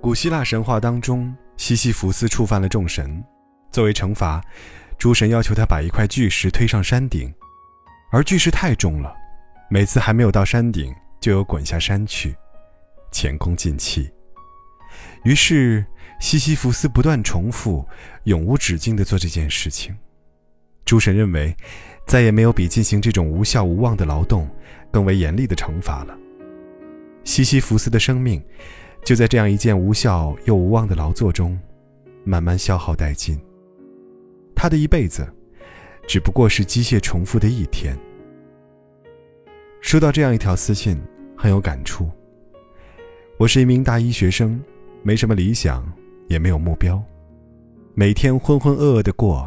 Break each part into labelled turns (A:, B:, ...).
A: 古希腊神话当中，西西弗斯触犯了众神，作为惩罚，诸神要求他把一块巨石推上山顶，而巨石太重了，每次还没有到山顶，就有滚下山去，前功尽弃。于是西西弗斯不断重复，永无止境地做这件事情。诸神认为，再也没有比进行这种无效无望的劳动更为严厉的惩罚了。西西弗斯的生命。就在这样一件无效又无望的劳作中，慢慢消耗殆尽。他的一辈子，只不过是机械重复的一天。收到这样一条私信，很有感触。我是一名大一学生，没什么理想，也没有目标，每天浑浑噩噩的过。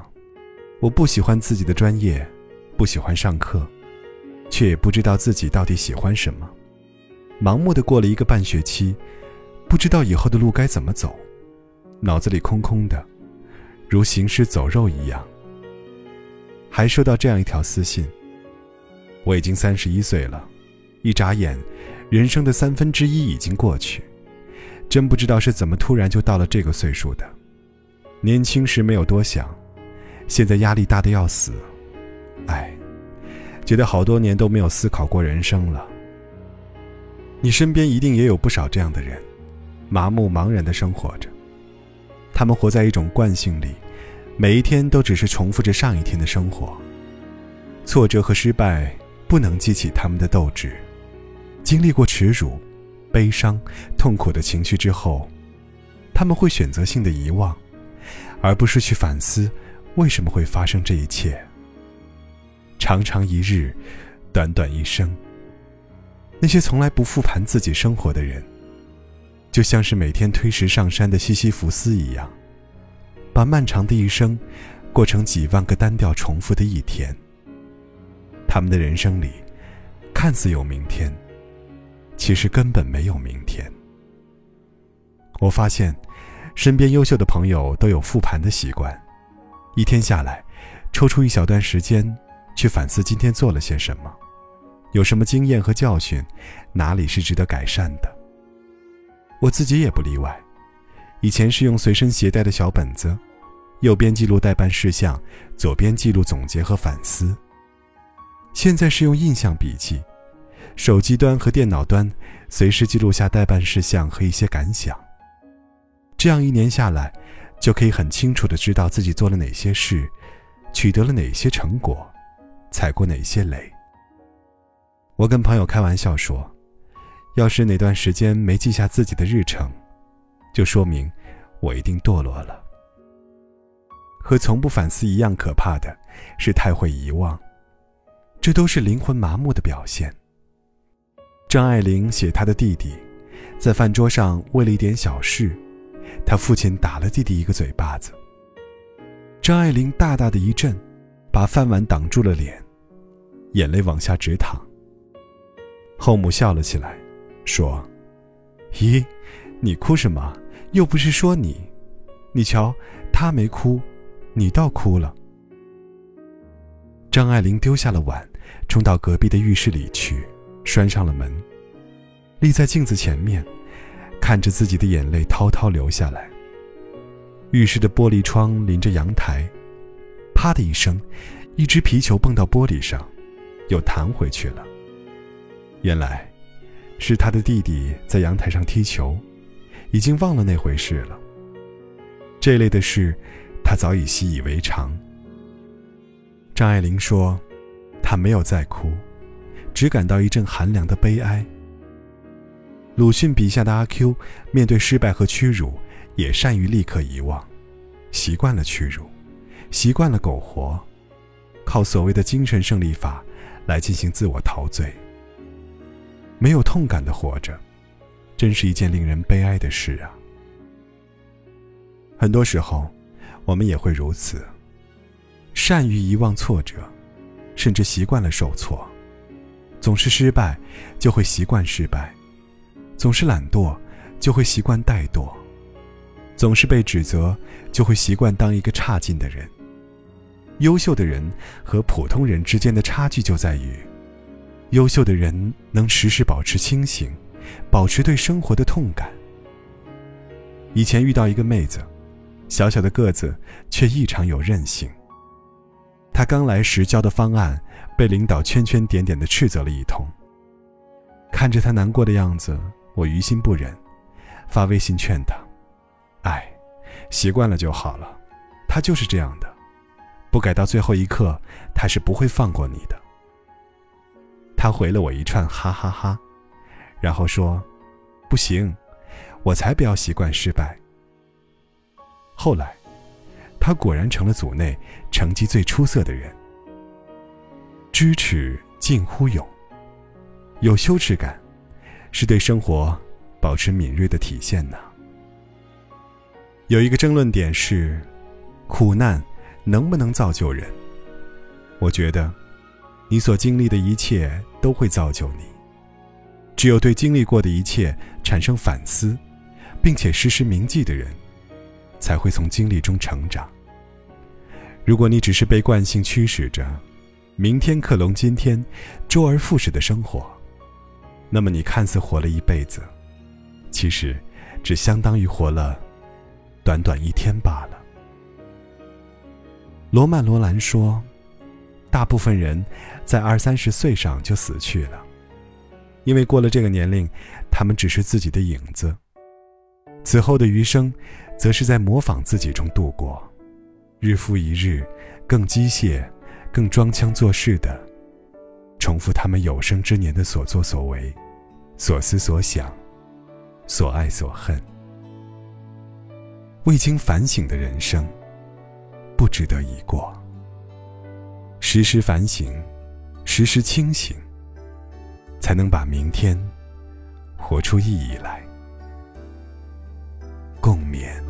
A: 我不喜欢自己的专业，不喜欢上课，却也不知道自己到底喜欢什么，盲目的过了一个半学期。不知道以后的路该怎么走，脑子里空空的，如行尸走肉一样。还收到这样一条私信：我已经三十一岁了，一眨眼，人生的三分之一已经过去，真不知道是怎么突然就到了这个岁数的。年轻时没有多想，现在压力大的要死，哎，觉得好多年都没有思考过人生了。你身边一定也有不少这样的人。麻木茫然的生活着，他们活在一种惯性里，每一天都只是重复着上一天的生活。挫折和失败不能激起他们的斗志。经历过耻辱、悲伤、痛苦的情绪之后，他们会选择性的遗忘，而不是去反思为什么会发生这一切。长长一日，短短一生。那些从来不复盘自己生活的人。就像是每天推石上山的西西弗斯一样，把漫长的一生过成几万个单调重复的一天。他们的人生里，看似有明天，其实根本没有明天。我发现，身边优秀的朋友都有复盘的习惯，一天下来，抽出一小段时间去反思今天做了些什么，有什么经验和教训，哪里是值得改善的。我自己也不例外，以前是用随身携带的小本子，右边记录待办事项，左边记录总结和反思。现在是用印象笔记，手机端和电脑端随时记录下待办事项和一些感想。这样一年下来，就可以很清楚的知道自己做了哪些事，取得了哪些成果，踩过哪些雷。我跟朋友开玩笑说。要是哪段时间没记下自己的日程，就说明我一定堕落了。和从不反思一样可怕的是太会遗忘，这都是灵魂麻木的表现。张爱玲写她的弟弟，在饭桌上为了一点小事，他父亲打了弟弟一个嘴巴子。张爱玲大大的一震，把饭碗挡住了脸，眼泪往下直淌。后母笑了起来。说：“咦，你哭什么？又不是说你，你瞧，他没哭，你倒哭了。”张爱玲丢下了碗，冲到隔壁的浴室里去，拴上了门，立在镜子前面，看着自己的眼泪滔滔流下来。浴室的玻璃窗临着阳台，啪的一声，一只皮球蹦到玻璃上，又弹回去了。原来。是他的弟弟在阳台上踢球，已经忘了那回事了。这类的事，他早已习以为常。张爱玲说：“她没有再哭，只感到一阵寒凉的悲哀。”鲁迅笔下的阿 Q，面对失败和屈辱，也善于立刻遗忘，习惯了屈辱，习惯了苟活，靠所谓的精神胜利法来进行自我陶醉。没有痛感的活着，真是一件令人悲哀的事啊！很多时候，我们也会如此，善于遗忘挫折，甚至习惯了受挫。总是失败，就会习惯失败；总是懒惰，就会习惯怠惰；总是被指责，就会习惯当一个差劲的人。优秀的人和普通人之间的差距就在于。
B: 优秀的人能时时保持清醒，保持对生活的痛感。以前遇到一个妹子，小小的个子却异常有韧性。她刚来时交的方案被领导圈圈点点的斥责了一通。看着她难过的样子，我于心不忍，发微信劝她：“哎，习惯了就好了，他就是这样的，不改到最后一刻，他是不会放过你的。”他回了我一串哈哈哈，然后说：“不行，我才不要习惯失败。”后来，他果然成了组内成绩最出色的人。知耻近乎勇，有羞耻感，是对生活保持敏锐的体现呢。有一个争论点是，苦难能不能造就人？我觉得。你所经历的一切都会造就你。只有对经历过的一切产生反思，并且时时铭记的人，才会从经历中成长。如果你只是被惯性驱使着，明天克隆今天，周而复始的生活，那么你看似活了一辈子，其实只相当于活了短短一天罢了。罗曼·罗兰说。大部分人在二三十岁上就死去了，因为过了这个年龄，他们只是自己的影子。此后的余生，则是在模仿自己中度过，日复一日，更机械、更装腔作势的重复他们有生之年的所作所为、所思所想、所爱所恨。未经反省的人生，不值得一过。时时反省，时时清醒，才能把明天活出意义来。共勉。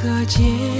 C: 可见，